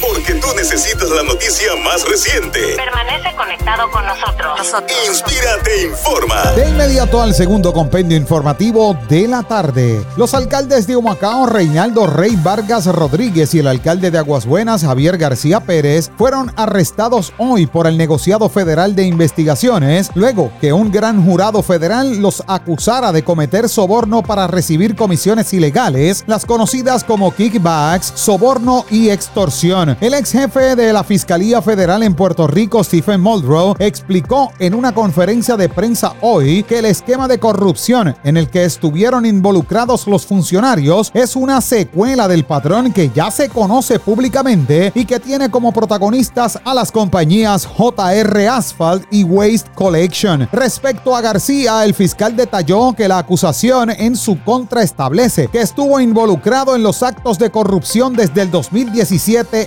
Porque tú necesitas la noticia más reciente. Permanece conectado con nosotros. Inspírate informa. De inmediato al segundo compendio informativo de la tarde. Los alcaldes de Humacao, Reinaldo Rey Vargas Rodríguez y el alcalde de Aguas Buenas, Javier García Pérez, fueron arrestados hoy por el negociado federal de investigaciones, luego que un gran jurado federal los acusara de cometer soborno para recibir comisiones ilegales, las conocidas como kickbacks, soborno y extorsión. El ex jefe de la Fiscalía Federal en Puerto Rico, Stephen Muldrow, explicó en una conferencia de prensa hoy que el esquema de corrupción en el que estuvieron involucrados los funcionarios es una secuela del patrón que ya se conoce públicamente y que tiene como protagonistas a las compañías JR Asphalt y Waste Collection. Respecto a García, el fiscal detalló que la acusación en su contra establece que estuvo involucrado en los actos de corrupción desde el 2017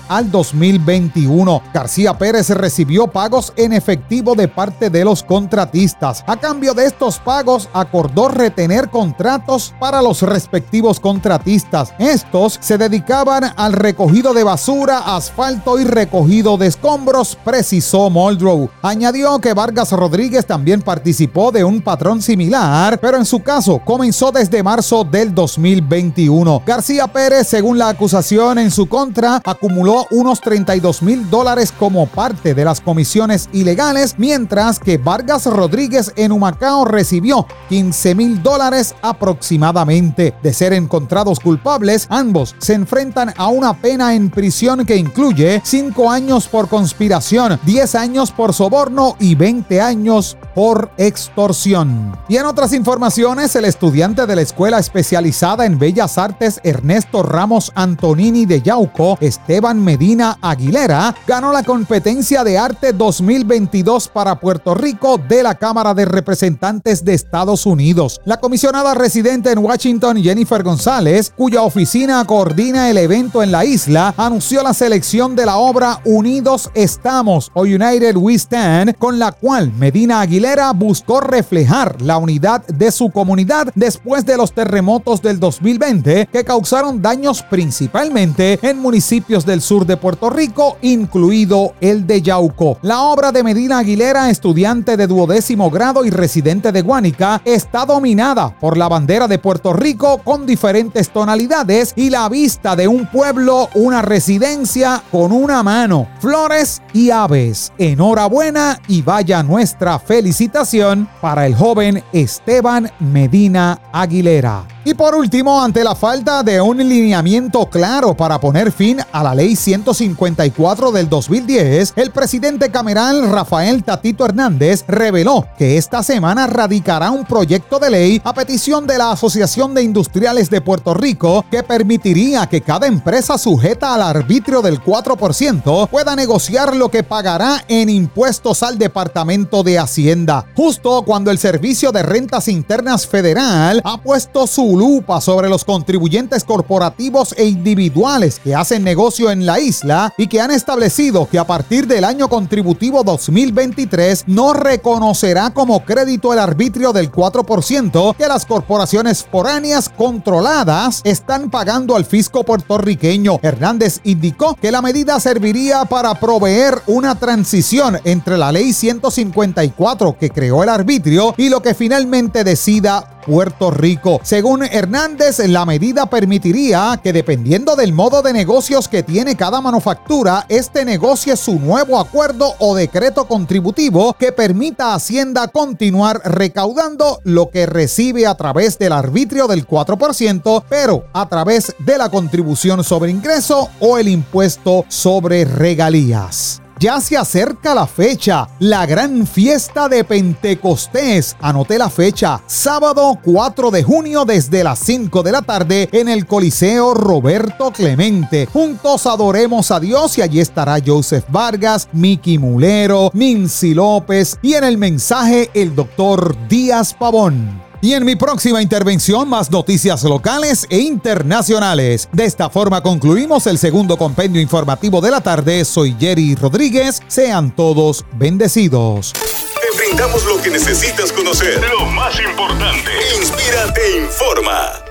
al 2021. García Pérez recibió pagos en efectivo de parte de los contratistas. A cambio de estos pagos, acordó retener contratos para los respectivos contratistas. Estos se dedicaban al recogido de basura, asfalto y recogido de escombros, precisó Muldrow. Añadió que Vargas Rodríguez también participó de un patrón similar, pero en su caso comenzó desde marzo del 2021. García Pérez, según la acusación en su contra, acumuló unos 32 mil dólares como parte de las comisiones ilegales, mientras que Vargas Rodríguez en Humacao recibió 15 mil dólares aproximadamente. De ser encontrados culpables, ambos se enfrentan a una pena en prisión que incluye 5 años por conspiración, 10 años por soborno y 20 años por extorsión. Y en otras informaciones, el estudiante de la Escuela Especializada en Bellas Artes Ernesto Ramos Antonini de Yauco, Esteban Medina Aguilera, ganó la competencia de arte 2022 para Puerto Rico de la Cámara de Representantes de Estados Unidos. La comisionada residente en Washington, Jennifer González, cuya oficina coordina el evento en la isla, anunció la selección de la obra Unidos Estamos o United We Stand, con la cual Medina Aguilera buscó reflejar la unidad de su comunidad después de los terremotos del 2020 que causaron daños principalmente en municipios del sur de Puerto Rico, incluido el de Yauco. La obra de Medina Aguilera, estudiante de duodécimo grado y residente de Guánica, está dominada por la bandera de Puerto Rico con diferentes tonalidades y la vista de un pueblo, una residencia con una mano, flores y aves. Enhorabuena y vaya nuestra felicitación para el joven Esteban Medina Aguilera. Y por último, ante la falta de un lineamiento claro para poner fin a la ley 154 del 2010, el presidente cameral Rafael Tatito Hernández reveló que esta semana radicará un proyecto de ley a petición de la Asociación de Industriales de Puerto Rico que permitiría que cada empresa sujeta al arbitrio del 4% pueda negociar lo que pagará en impuestos al Departamento de Hacienda. Justo cuando el Servicio de Rentas Internas Federal ha puesto su lupa sobre los contribuyentes corporativos e individuales que hacen negocio en la isla y que han establecido que a partir del año contributivo 2023 no reconocerá como crédito el arbitrio del 4% que las corporaciones foráneas controladas están pagando al fisco puertorriqueño. Hernández indicó que la medida serviría para proveer una transición entre la ley 154 que creó el arbitrio y lo que finalmente decida Puerto Rico. Según Hernández, la medida permitiría que dependiendo del modo de negocios que tiene cada manufactura, este negocie su nuevo acuerdo o decreto contributivo que permita a Hacienda continuar recaudando lo que recibe a través del arbitrio del 4%, pero a través de la contribución sobre ingreso o el impuesto sobre regalías. Ya se acerca la fecha, la gran fiesta de Pentecostés. Anoté la fecha, sábado 4 de junio desde las 5 de la tarde en el Coliseo Roberto Clemente. Juntos adoremos a Dios y allí estará Joseph Vargas, Miki Mulero, Mincy López y en el mensaje el doctor Díaz Pavón. Y en mi próxima intervención, más noticias locales e internacionales. De esta forma concluimos el segundo compendio informativo de la tarde. Soy Jerry Rodríguez. Sean todos bendecidos. Te brindamos lo que necesitas conocer. Lo más importante. Inspírate, informa.